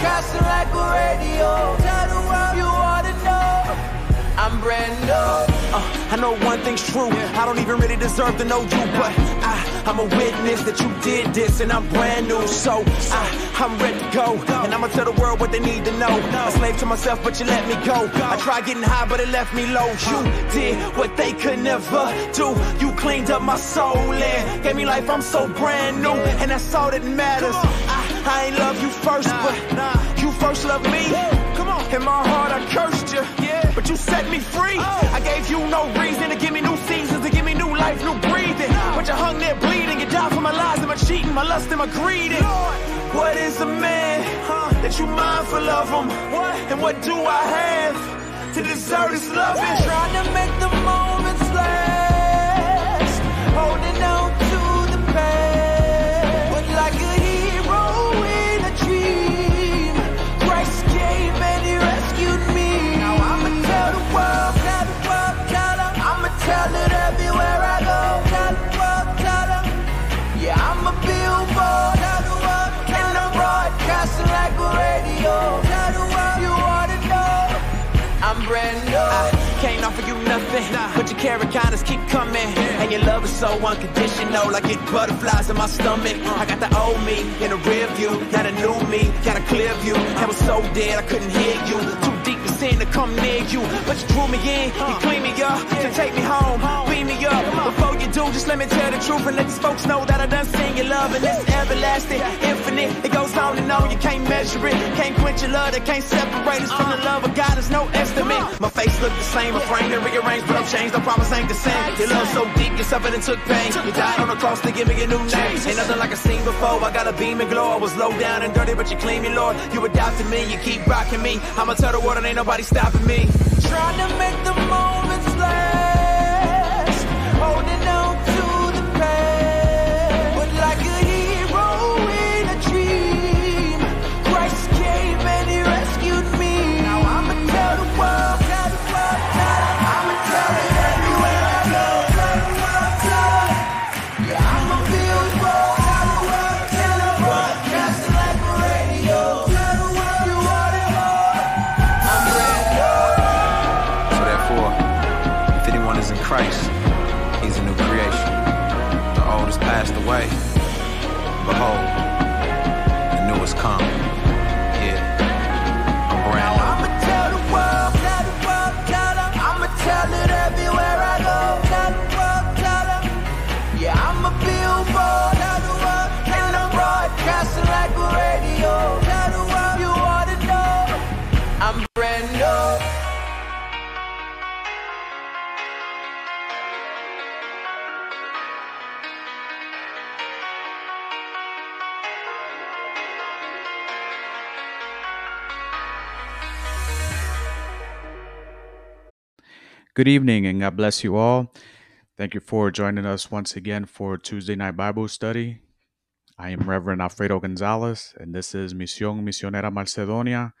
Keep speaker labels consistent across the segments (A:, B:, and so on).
A: broadcasting like a radio. Tell the world you want to know. I'm brand new.
B: Uh, I know one thing's true. I don't even really deserve to know you, but I, I'm a witness that you did this, and I'm brand new. So I, I'm ready to go, and I'ma tell the world what they need to know. A slave to myself, but you let me go. I tried getting high, but it left me low. You did what they could never do. You cleaned up my soul and gave me life. I'm so brand new, and that's all that matters. I, ain't love you first, but nah. you first loved me. Come on. In my heart, I cursed you. Yeah. But you set me free. Oh. I gave you no reason to give me new seasons, to give me new life, new breathing. But you hung there bleeding. You died for my lies and my cheating, my lust and my greed. And what is a man huh, that you mindful of him? And what do I have to deserve this loving?
A: Trying to make the moments last. Holding on but
B: your kindness keep coming. And your love is so unconditional, like it butterflies in my stomach. I got the old me in the rear view, now the new me, got a clear view. I was so dead I couldn't hear you, too deep to sin to come near you. But you drew me in, you clean me up, to take me home, beam me up. Before you do, just let me tell the truth and let these folks know that I done seen your love and it's everlasting, infinite. It goes on and on, you can't measure it, can't quench your love, that can't separate us from the love of God. There's no estimate. My face look the same, a frame and rearranged, but I'm changed. I promise ain't the same. Your love so deep, you suffered and took pain. You died on the cross to give me a new name. Ain't nothing like I seen before. I got a beam and glow. I was low down and dirty, but you clean me, Lord. You adopted me, you keep rocking me. I'ma tell the world and ain't nobody stopping me.
A: Trying to make the moments
C: Good evening and God bless you all. Thank you for joining us once again for Tuesday Night Bible Study. I am Reverend Alfredo Gonzalez, and this is Misión Misionera Macedonia,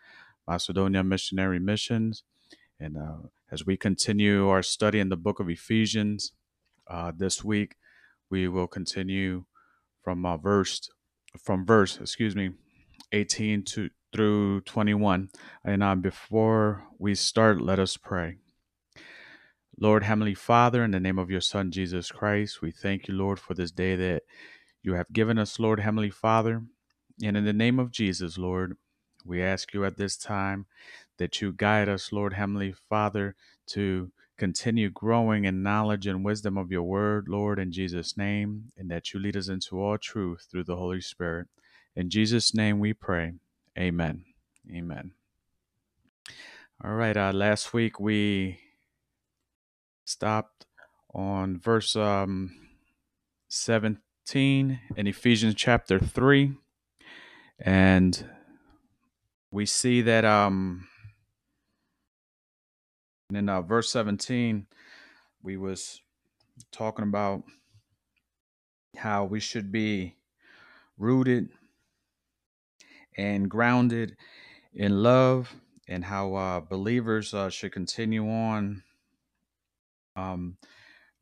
C: Macedonia Missionary Missions. And uh, as we continue our study in the book of Ephesians, uh, this week we will continue from uh, verse from verse, excuse me, 18 to through 21. And uh, before we start, let us pray. Lord, Heavenly Father, in the name of your Son, Jesus Christ, we thank you, Lord, for this day that you have given us, Lord, Heavenly Father. And in the name of Jesus, Lord, we ask you at this time that you guide us, Lord, Heavenly Father, to continue growing in knowledge and wisdom of your word, Lord, in Jesus' name, and that you lead us into all truth through the Holy Spirit. In Jesus' name we pray. Amen. Amen. All right. Uh, last week we stopped on verse um, 17 in Ephesians chapter 3. And we see that um, in uh, verse 17, we was talking about how we should be rooted and grounded in love and how uh, believers uh, should continue on um,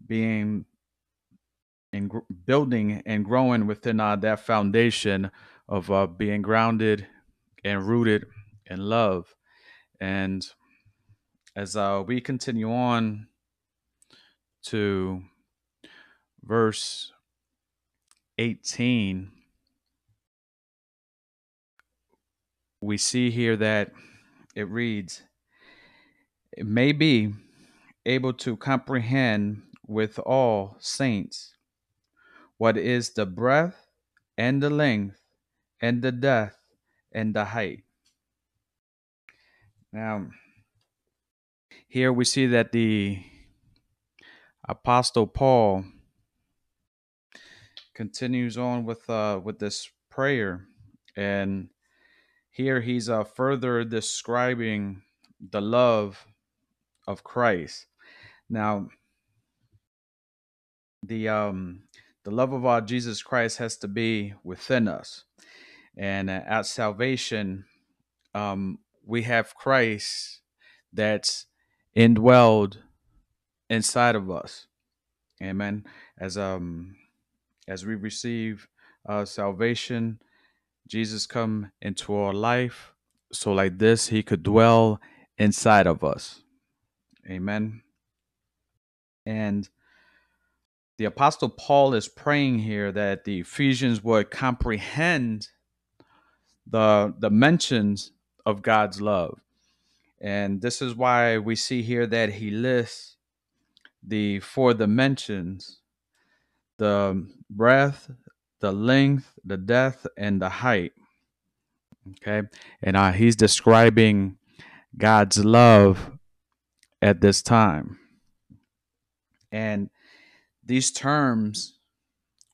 C: being and gr- building and growing within uh, that foundation of uh, being grounded and rooted in love. And as uh, we continue on to verse 18, we see here that it reads, It may be able to comprehend with all saints what is the breadth and the length and the depth and the height. Now, here we see that the Apostle Paul continues on with uh, with this prayer, and here he's uh, further describing the love of Christ. Now, the um the love of our Jesus Christ has to be within us, and uh, at salvation, um, we have Christ that's indwelled inside of us. Amen. As um as we receive uh, salvation, Jesus come into our life, so like this, He could dwell inside of us. Amen. And the Apostle Paul is praying here that the Ephesians would comprehend the the mentions of God's love. And this is why we see here that he lists the four dimensions the breadth, the length, the depth, and the height. Okay. And uh, he's describing God's love at this time. And these terms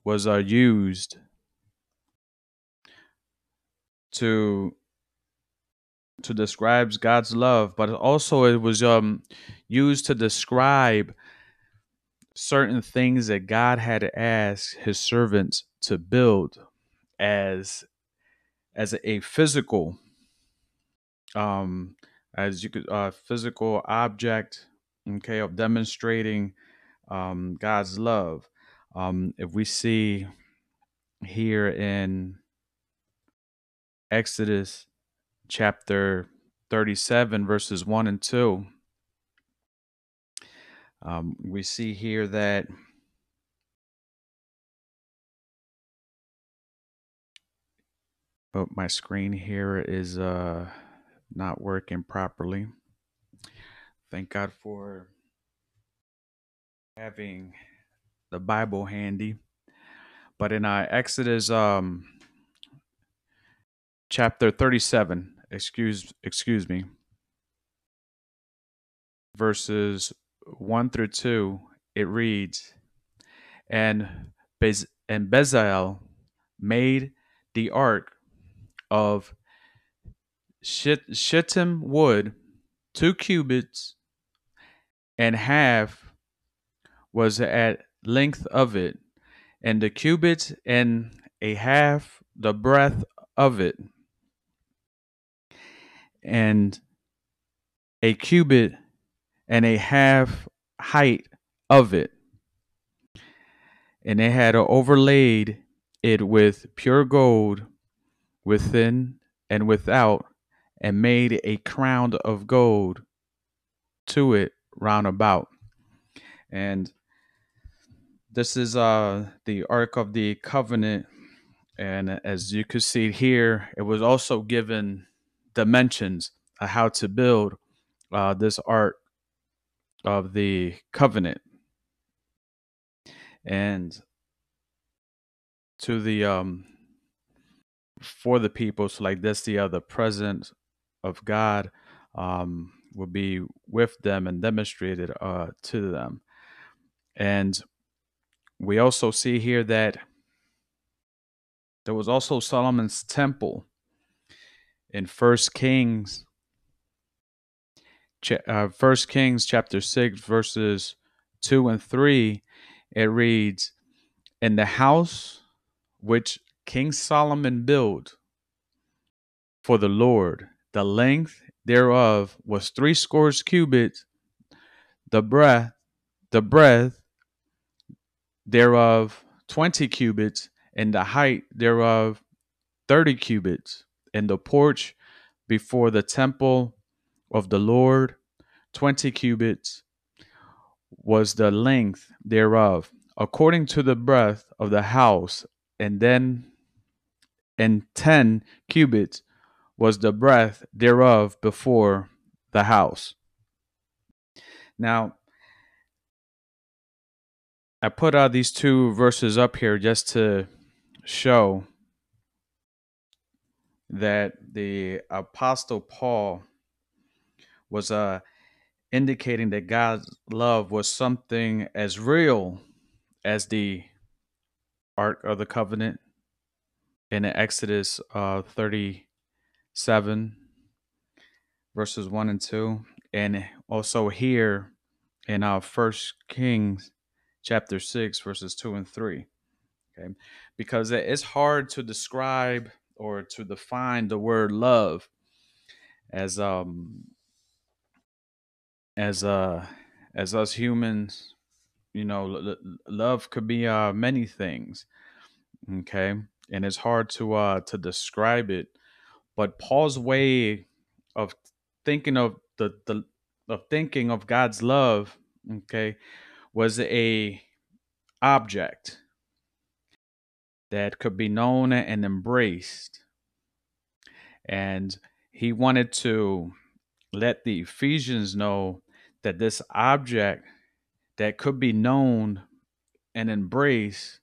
C: was uh, used to to describe God's love, but also it was um used to describe certain things that God had asked his servants to build as as a physical um as you could uh physical object okay of demonstrating um God's love. Um if we see here in Exodus chapter 37 verses 1 and 2 um, we see here that but my screen here is uh not working properly. Thank god for having the bible handy. But in uh, exodus um chapter 37 excuse excuse me. Verses 1 through 2 it reads and Bez- and Bezalel made the ark of shit- shittim wood 2 cubits and half was at length of it and the cubits and a half the breadth of it and a cubit and a half height of it. And they had overlaid it with pure gold within and without, and made a crown of gold to it round about. And this is uh the Ark of the Covenant. And as you can see here, it was also given dimensions of how to build uh, this Ark of the covenant and to the um for the people so like this the other presence of god um will be with them and demonstrated uh to them and we also see here that there was also solomon's temple in first kings uh, First Kings chapter six verses two and three, it reads, "In the house which King Solomon built for the Lord, the length thereof was three scores cubits, the breadth, the breadth thereof twenty cubits, and the height thereof thirty cubits, and the porch before the temple of the Lord, twenty cubits was the length thereof, according to the breadth of the house, and then and ten cubits was the breadth thereof before the house. Now, I put out these two verses up here just to show that the apostle Paul was uh, indicating that God's love was something as real as the Ark of the Covenant in Exodus uh, 37, verses 1 and 2, and also here in our uh, First Kings chapter 6, verses 2 and 3. Okay, because it's hard to describe or to define the word love as um as uh as us humans you know l- love could be uh many things okay and it's hard to uh to describe it but paul's way of thinking of the the of thinking of god's love okay was a object that could be known and embraced and he wanted to let the Ephesians know that this object that could be known and embraced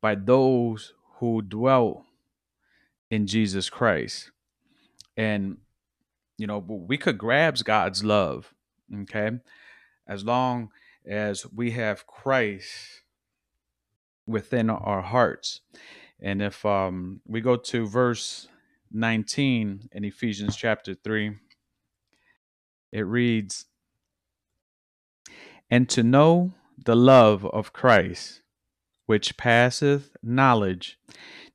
C: by those who dwelt in Jesus Christ. And, you know, we could grasp God's love, okay, as long as we have Christ within our hearts. And if um, we go to verse 19 in Ephesians chapter 3, it reads, And to know the love of Christ, which passeth knowledge,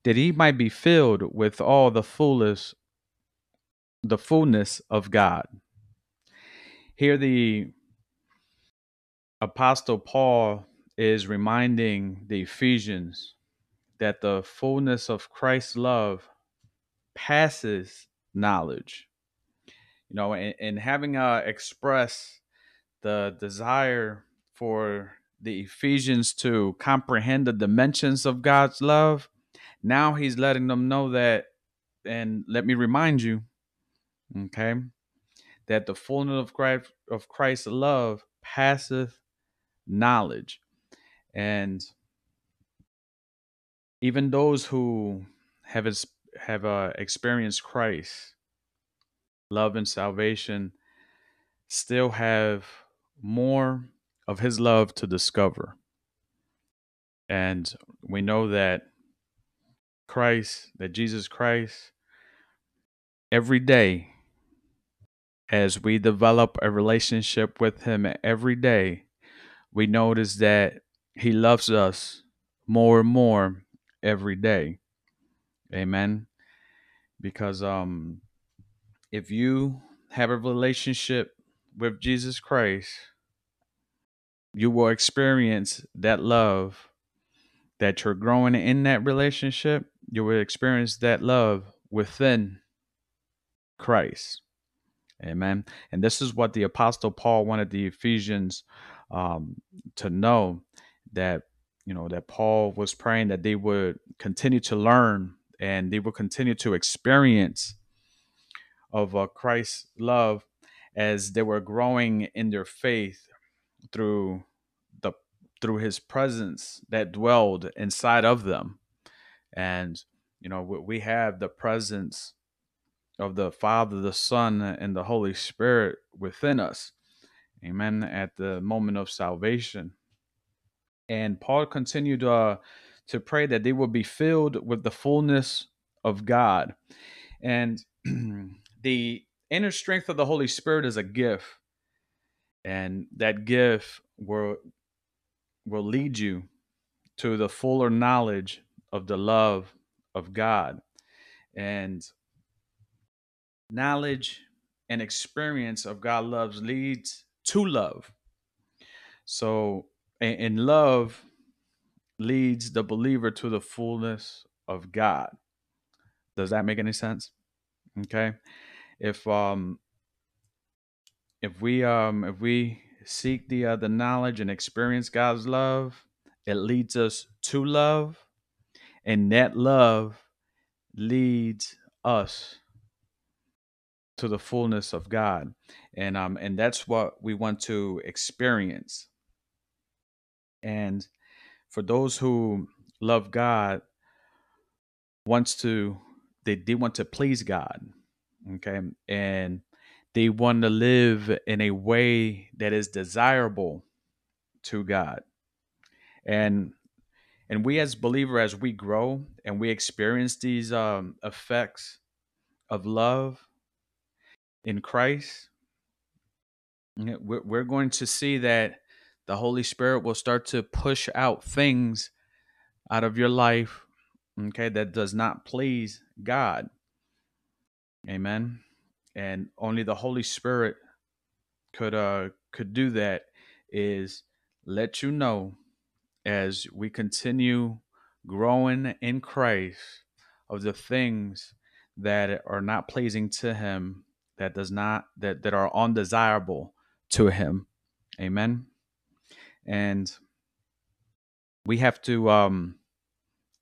C: that he might be filled with all the fullness the fullness of God. Here the apostle Paul is reminding the Ephesians that the fullness of Christ's love passes knowledge. You know, and, and having uh, expressed the desire for the Ephesians to comprehend the dimensions of God's love, now he's letting them know that, and let me remind you, okay, that the fullness of Christ of Christ's love passeth knowledge, and even those who have have uh, experienced Christ love and salvation still have more of his love to discover. And we know that Christ, that Jesus Christ, every day, as we develop a relationship with him every day, we notice that he loves us more and more every day. Amen. Because um if you have a relationship with Jesus Christ, you will experience that love that you're growing in that relationship. You will experience that love within Christ. Amen. And this is what the Apostle Paul wanted the Ephesians um, to know that, you know, that Paul was praying that they would continue to learn and they would continue to experience of uh, Christ's love as they were growing in their faith through the through his presence that dwelled inside of them. And you know we have the presence of the father the son and the holy spirit within us amen at the moment of salvation. And paul continued uh, to pray that they would be filled with the fullness of god. And the inner strength of the Holy Spirit is a gift, and that gift will will lead you to the fuller knowledge of the love of God, and knowledge and experience of God loves leads to love. So, and love leads the believer to the fullness of God. Does that make any sense? Okay. if um if we um if we seek the uh, the knowledge and experience God's love, it leads us to love, and that love leads us to the fullness of God. And um and that's what we want to experience. And for those who love God wants to they, they want to please God. Okay. And they want to live in a way that is desirable to God. And and we as believer as we grow and we experience these um, effects of love in Christ, we're going to see that the Holy Spirit will start to push out things out of your life, okay, that does not please God. Amen. And only the Holy Spirit could uh could do that is let you know as we continue growing in Christ of the things that are not pleasing to him that does not that that are undesirable to him. Amen? And we have to um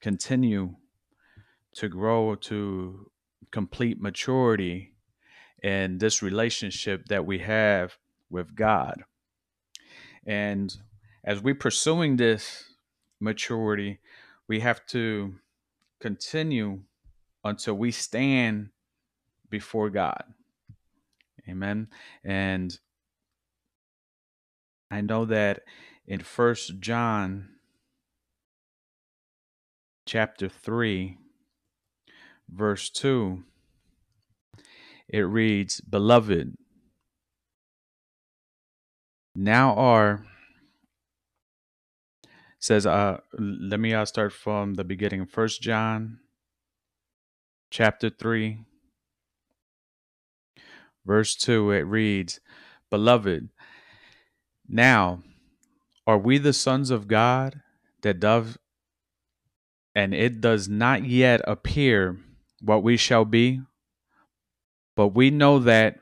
C: continue to grow to complete maturity in this relationship that we have with God. And as we're pursuing this maturity, we have to continue until we stand before God. Amen. And I know that in First John chapter 3 verse 2 it reads, "Beloved, now are says uh let me uh, start from the beginning first john chapter 3 verse 2 it reads beloved now are we the sons of god that doth and it does not yet appear what we shall be but we know that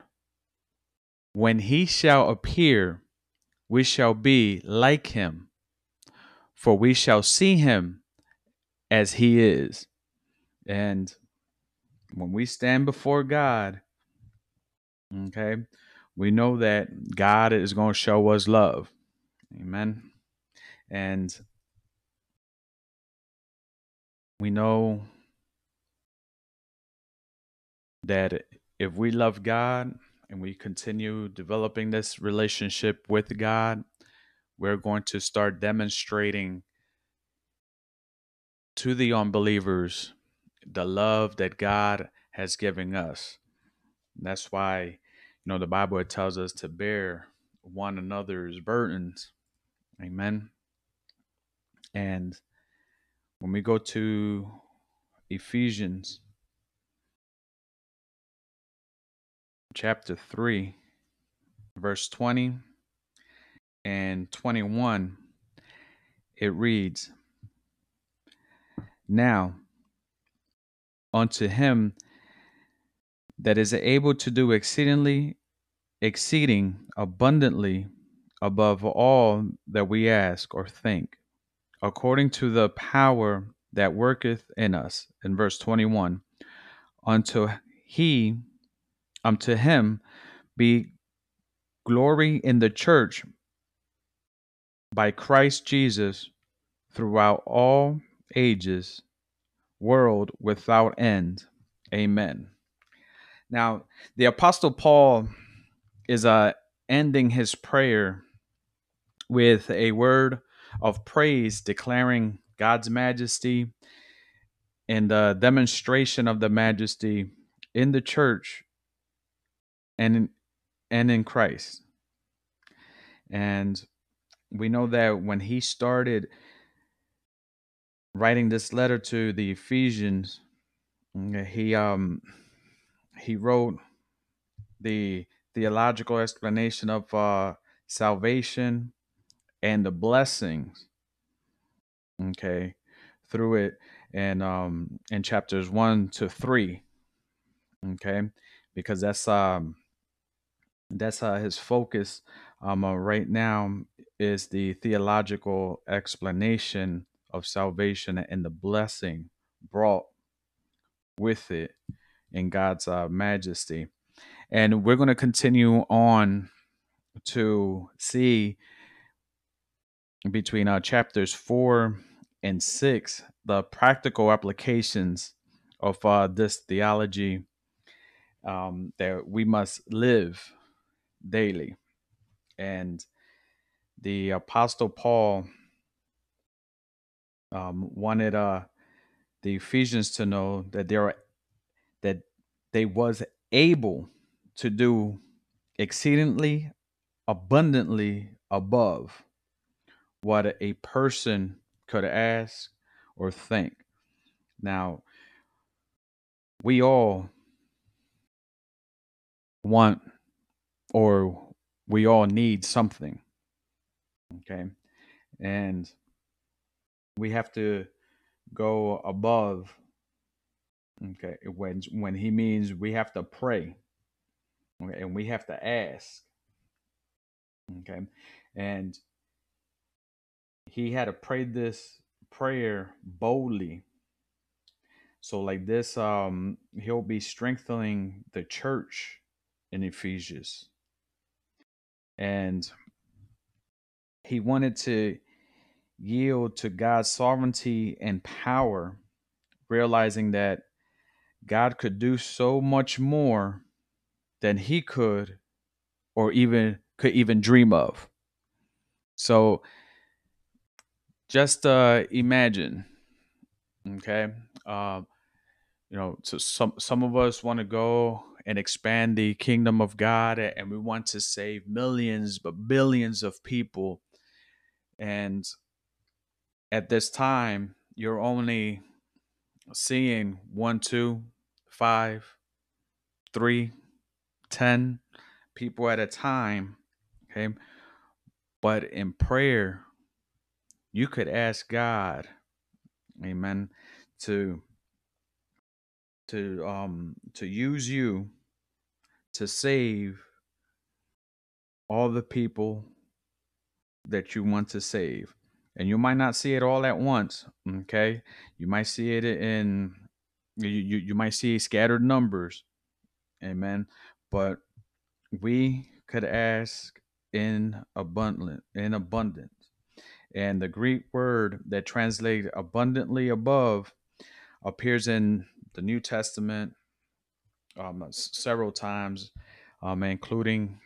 C: when he shall appear we shall be like him for we shall see him as he is. And when we stand before God, okay, we know that God is going to show us love. Amen. And we know that if we love God and we continue developing this relationship with God, we're going to start demonstrating to the unbelievers the love that God has given us. And that's why, know, the Bible tells us to bear one another's burdens. Amen. And when we go to Ephesians chapter 3, verse 20 and 21, it reads, Now, unto him that is able to do exceedingly, exceeding abundantly above all that we ask or think, according to the power that worketh in us. In verse 21, unto he, unto him be glory in the church by Christ Jesus throughout all ages, world without end. Amen. Now, the Apostle Paul is uh, ending his prayer with a word of praise declaring God's majesty and the demonstration of the majesty in the church and in, and in Christ. And we know that when he started writing this letter to the Ephesians, he um he wrote the theological explanation of uh, salvation and the blessings. Okay, through it, and um in chapters one to three. Okay, because that's um that's uh, his focus um uh, right now is the theological explanation of salvation and the blessing brought with it in God's uh, majesty. And we're going to continue on to see between uh, chapters four and six the practical applications of uh, this theology um, that we must live daily. And the Apostle Paul um, wanted uh, the Ephesians to know that there are they was able to do exceedingly abundantly above what a person could ask or think. Now, we all want or we all need something. Okay. And we have to go above. Okay. When when he means we have to pray. Okay, and we have to ask. Okay. And he had to pray this prayer boldly. So like this, um, he'll be strengthening the church in Ephesians. And he wanted to yield to God's sovereignty and power, realizing that God could do so much more than he could or even could even dream of. So just uh imagine okay uh, you know so some some of us want to go and expand the kingdom of god and we want to save millions but billions of people and at this time you're only seeing one two five three ten people at a time okay? But in prayer you could ask god amen to to um to use you to save all the people that you want to save. And you might not see it all at once okay? You might see it in you you, you might see scattered numbers. Amen. But we could ask in abundant in abundance. And the greek word that translates abundantly above appears in the new testament um, several times um, including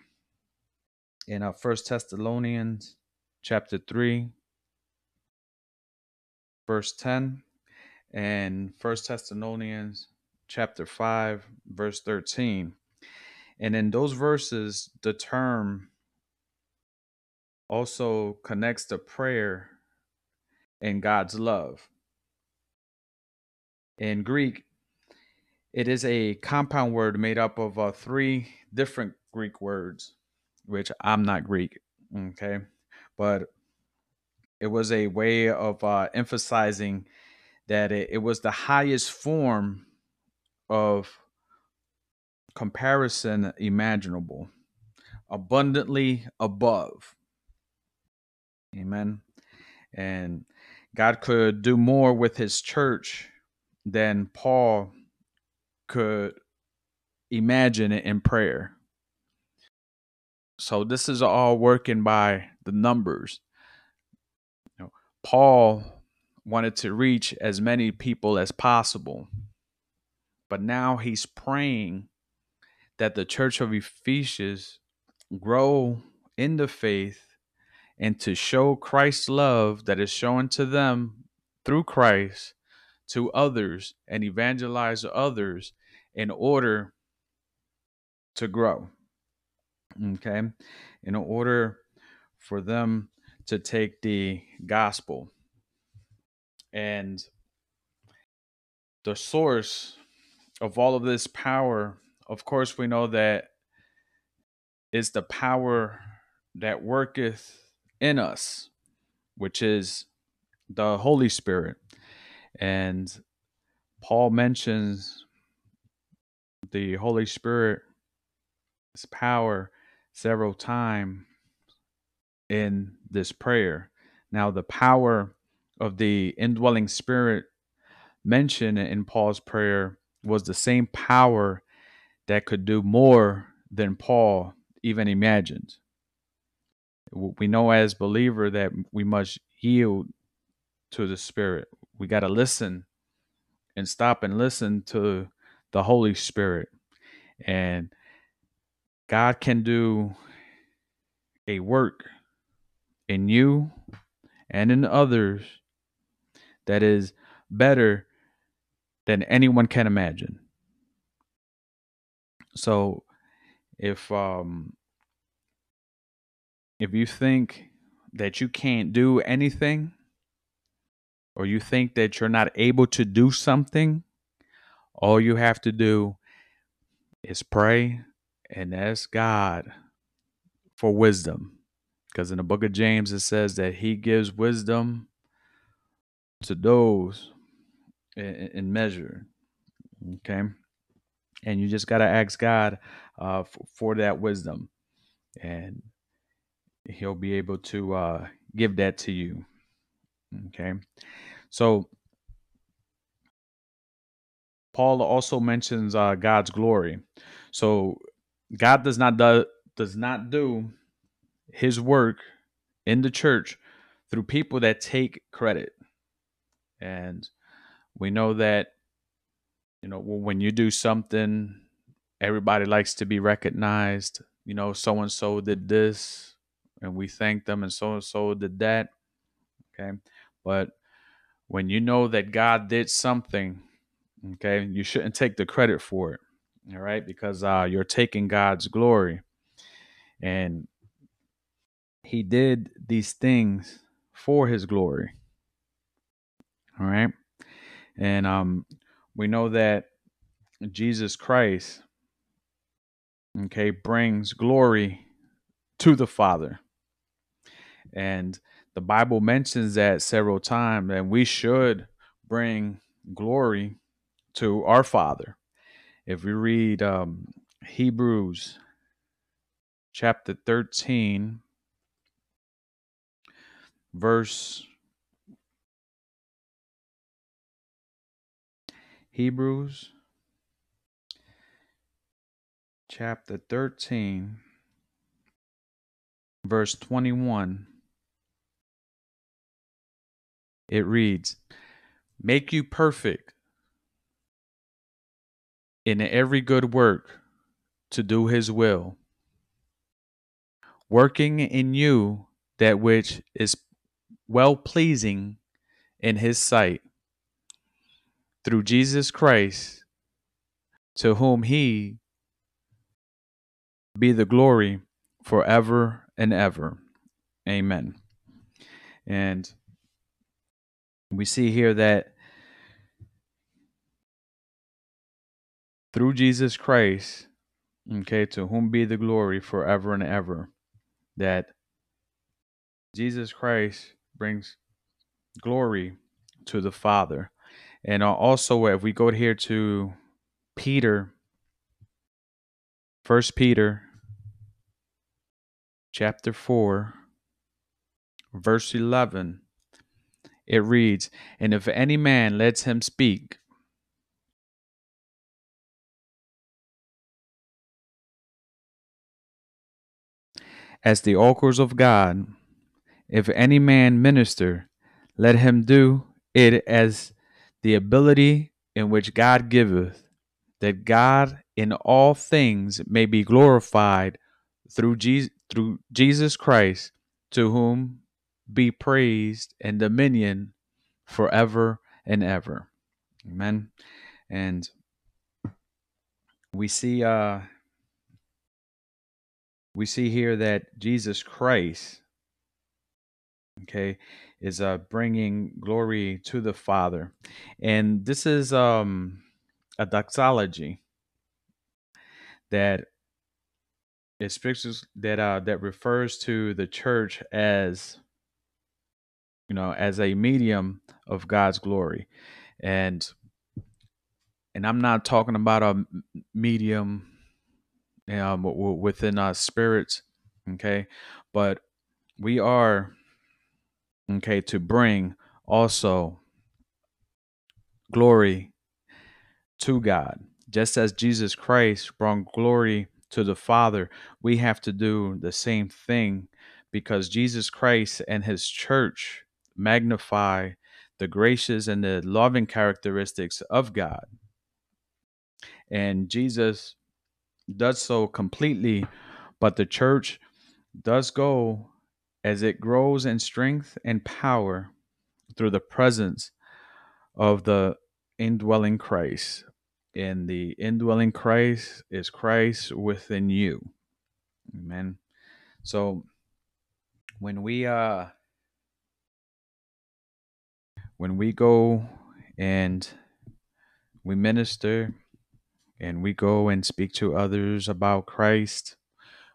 C: in uh, first thessalonians chapter 3 verse 10 and first thessalonians chapter 5 verse 13 and in those verses the term also connects to prayer and god's love. In greek it is a compound word made up of uh, three different greek words which i'm not greek okay? But it was a way of uh, emphasizing that it, it was the highest form of comparison imaginable, abundantly above. Amen. And God could do more with his church than Paul could imagine it in prayer. So this is all working by the numbers. You know, Paul wanted to reach as many people as possible. But now he's praying that the church of Ephesus grow in the faith and to show Christ's love that is shown to them through Christ to others and evangelize others in order to grow. Okay? In order for them to take the gospel. And the source of all of this power, of course, we know that is the power that worketh in us, which is the Holy Spirit. And Paul mentions the Holy Spirit's power several times in this prayer. Now, the power of the indwelling spirit mentioned in Paul's prayer was the same power that could do more than Paul even imagined. We know as believer that we must yield to the Spirit. We got to listen and stop and listen to the Holy Spirit. And God can do a work in you and in others that is better than anyone can imagine. So if um if you think that you can't do anything or you think that you're not able to do something, all you have to do is pray and ask God for wisdom. Because in the book of James, it says that he gives wisdom to those in, measure. Okay. And you just got to ask God uh, f- for that wisdom. And he'll be able to uh, give that to you. Okay. So, Paul also mentions uh, God's glory. So, God does not do, does not do his work in the church through people that take credit. And we know that you know when you do something everybody likes to be recognized. You know, so and so did this and we thank them and so and so did that. Okay? But when you know that God did something, okay, you shouldn't take the credit for it. All right? Because uh you're taking God's glory. And he did these things for his glory. All right. And um, we know that Jesus Christ, okay, brings glory to the Father. And the Bible mentions that several times, and we should bring glory to our Father. If we read um, Hebrews chapter 13, verse Hebrews chapter 13, verse 21. It reads, Make you perfect in every good work to do his will, working in you that which is well pleasing in his sight through Jesus Christ, to whom he be the glory forever and ever. Amen. And we see here that through Jesus Christ, okay, to whom be the glory forever and ever, that Jesus Christ brings glory to the Father. And also, uh, if we go here to Peter, First Peter, chapter 4, verse 11, it reads, And if any man lets him speak, as the oracles of God, if any man minister, let him do it as the ability in which God giveth, that God in all things may be glorified through Jesus, through Jesus Christ, to whom be praised and dominion forever and ever. Amen. And we see uh we see here that Jesus Christ okay is uh bringing glory to the father. And this is um a doxology that it speaks that uh that refers to the church as you know as a medium of god's glory. And and I'm not talking about a medium um, within our spirits, okay, but we are okay to bring also glory to God. Just as Jesus Christ brought glory to the Father, we have to do the same thing because Jesus Christ and his church magnify the gracious and the loving characteristics of God. And Jesus does so completely, but the church does go as it grows in strength and power through the presence of the indwelling Christ. And the indwelling Christ is Christ within you. Amen. So when we uh when we go and we minister and we go and speak to others about Christ,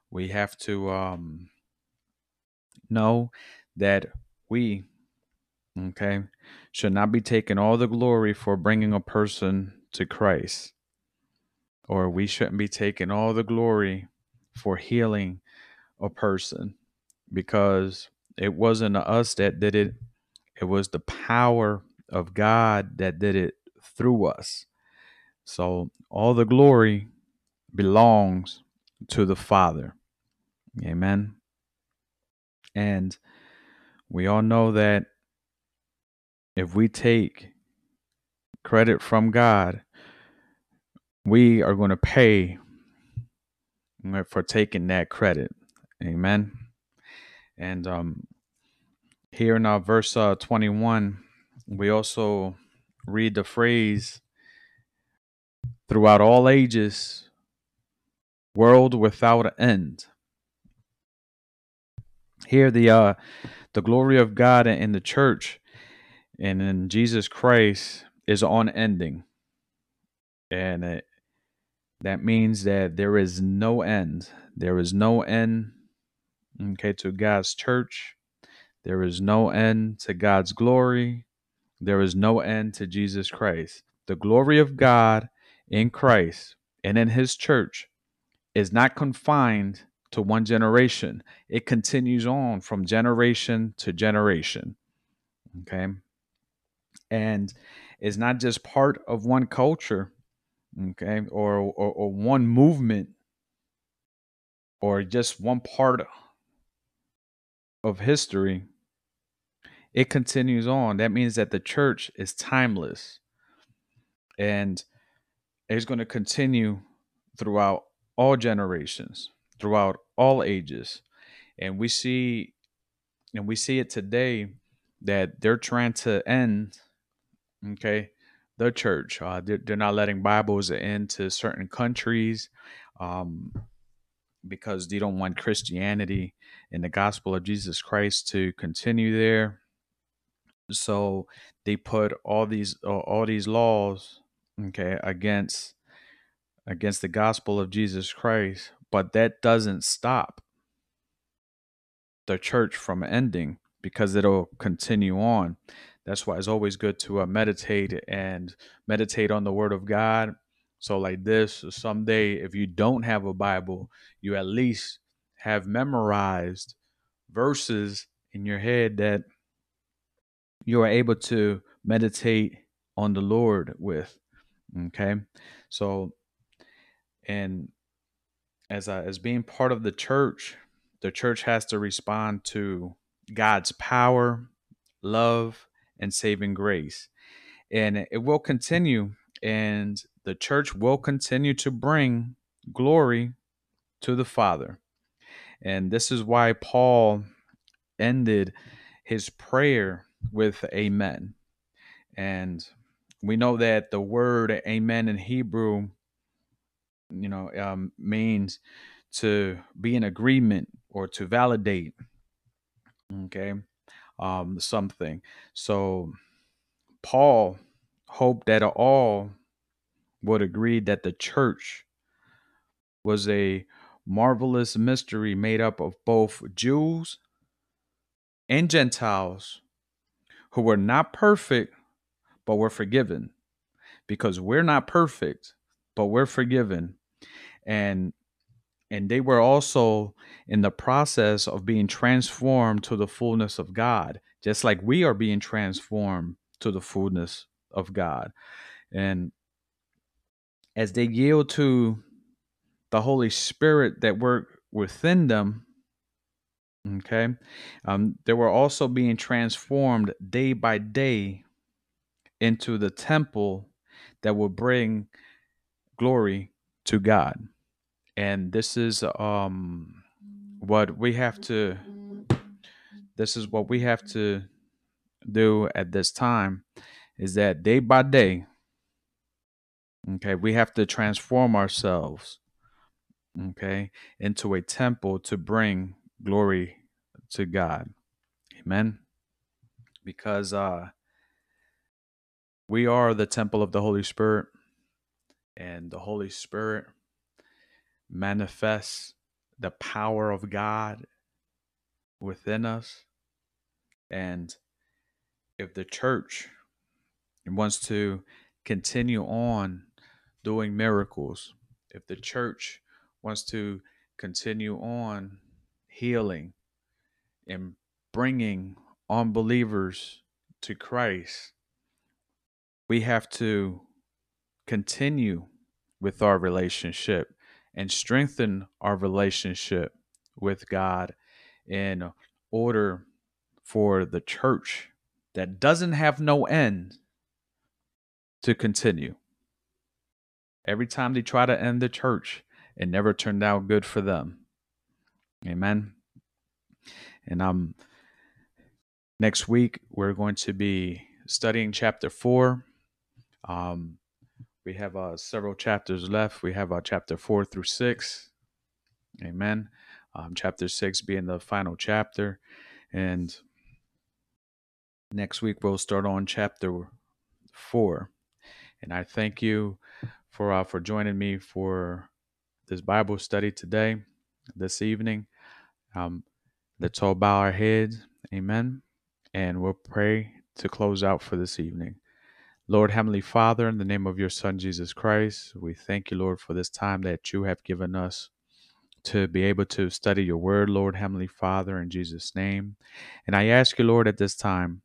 C: we have to um know that we okay should not be taking all the glory for bringing a person to Christ. Or we shouldn't be taking all the glory for healing a person because it wasn't us that did it. It was the power of God that did it through us. So all the glory belongs to the Father. Amen and we all know that if we take credit from God, we are going to pay for taking that credit. Amen. And um, here in our verse uh, 21, we also read the phrase throughout all ages, world without end. Here, the uh, the glory of God in the church and in Jesus Christ is unending. And it, that means that there is no end. There is no end, okay, to God's church. There is no end to God's glory. There is no end to Jesus Christ. The glory of God in Christ and in his church is not confined to one generation, it continues on from generation to generation. Okay. And it's not just part of one culture, okay, or, or, or one movement, or just one part of history. It continues on. That means that the church is timeless and it's going to continue throughout all generations, throughout all ages. And we see and we see it today that they're trying to end okay the church. Uh, they're, they're not letting bibles into certain countries um, because they don't want christianity and the gospel of jesus christ to continue there. So they put all these uh, all these laws okay against against the gospel of jesus christ but that doesn't stop the church from ending because it'll continue on that's why it's always good to uh, meditate and meditate on the Word of God. So, like this, someday, if you don't have a Bible, you at least have memorized verses in your head that you are able to meditate on the Lord with. Okay. So, and as a, as being part of the church, the church has to respond to God's power, love, and saving grace. And it will continue, and the church will continue to bring glory to the Father. And this is why Paul ended his prayer with Amen. And we know that the word Amen in Hebrew, you know, um, means to be in agreement or to validate. Okay um, something. So Paul hoped that all would agree that the church was a marvelous mystery made up of both Jews and Gentiles who were not perfect but were forgiven because we're not perfect, but we're forgiven. And and they were also in the process of being transformed to the fullness of God, just like we are being transformed to the fullness of God. And as they yield to the Holy Spirit that work within them, okay, um, they were also being transformed day by day into the temple that will bring glory to God. And this is um what we have to this is what we have to do at this time is that day by day okay we have to transform ourselves okay into a temple to bring glory to God. Amen? Because uh we are the temple of the Holy Spirit and the Holy Spirit manifests the power of God within us. And if the church wants to continue on doing miracles, if the church wants to continue on healing and bringing unbelievers to Christ, we have to continue with our relationship and strengthen our relationship with God in order for the church that doesn't have no end to continue. Every time they try to end the church, it never turned out good for them. Amen. And um next week we're going to be studying chapter 4. Um we have uh, several chapters left. We have uh, chapter 4 through 6. Amen. Um, chapter 6 being the final chapter. And next week we'll start on chapter 4. And I thank you for uh, for joining me for this Bible study today, this evening. Um, let's all bow our heads. Amen. And we'll pray to close out for this evening. Lord Heavenly Father, in the name of your Son Jesus Christ, we thank you, Lord, for this time that you have given us to be able to study your word, Lord Heavenly Father, in Jesus' name. And I ask you, Lord, at this time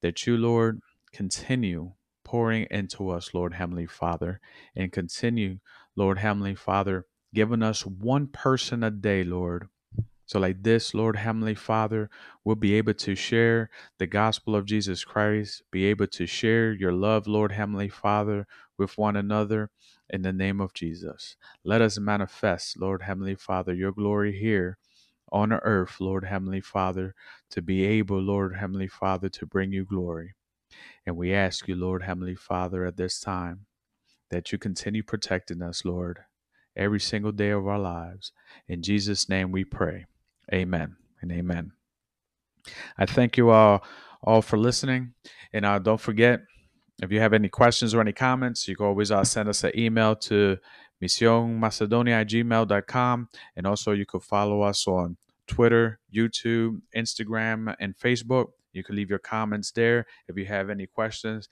C: that you, Lord, continue pouring into us, Lord Heavenly Father, and continue, Lord Heavenly Father, giving us one person a day, Lord. So, like this, Lord Heavenly Father, we'll be able to share the gospel of Jesus Christ, be able to share your love, Lord Heavenly Father, with one another in the name of Jesus. Let us manifest, Lord Heavenly Father, your glory here on earth, Lord Heavenly Father, to be able, Lord Heavenly Father, to bring you glory. And we ask you, Lord Heavenly Father, at this time that you continue protecting us, Lord, every single day of our lives. In Jesus' name we pray. Amen and amen. I thank you all all for listening. And uh, don't forget, if you have any questions or any comments, you can always uh, send us an email to misionmacedonia at gmail.com. And also you can follow us on Twitter, YouTube, Instagram, and Facebook. You can leave your comments there if you have any questions.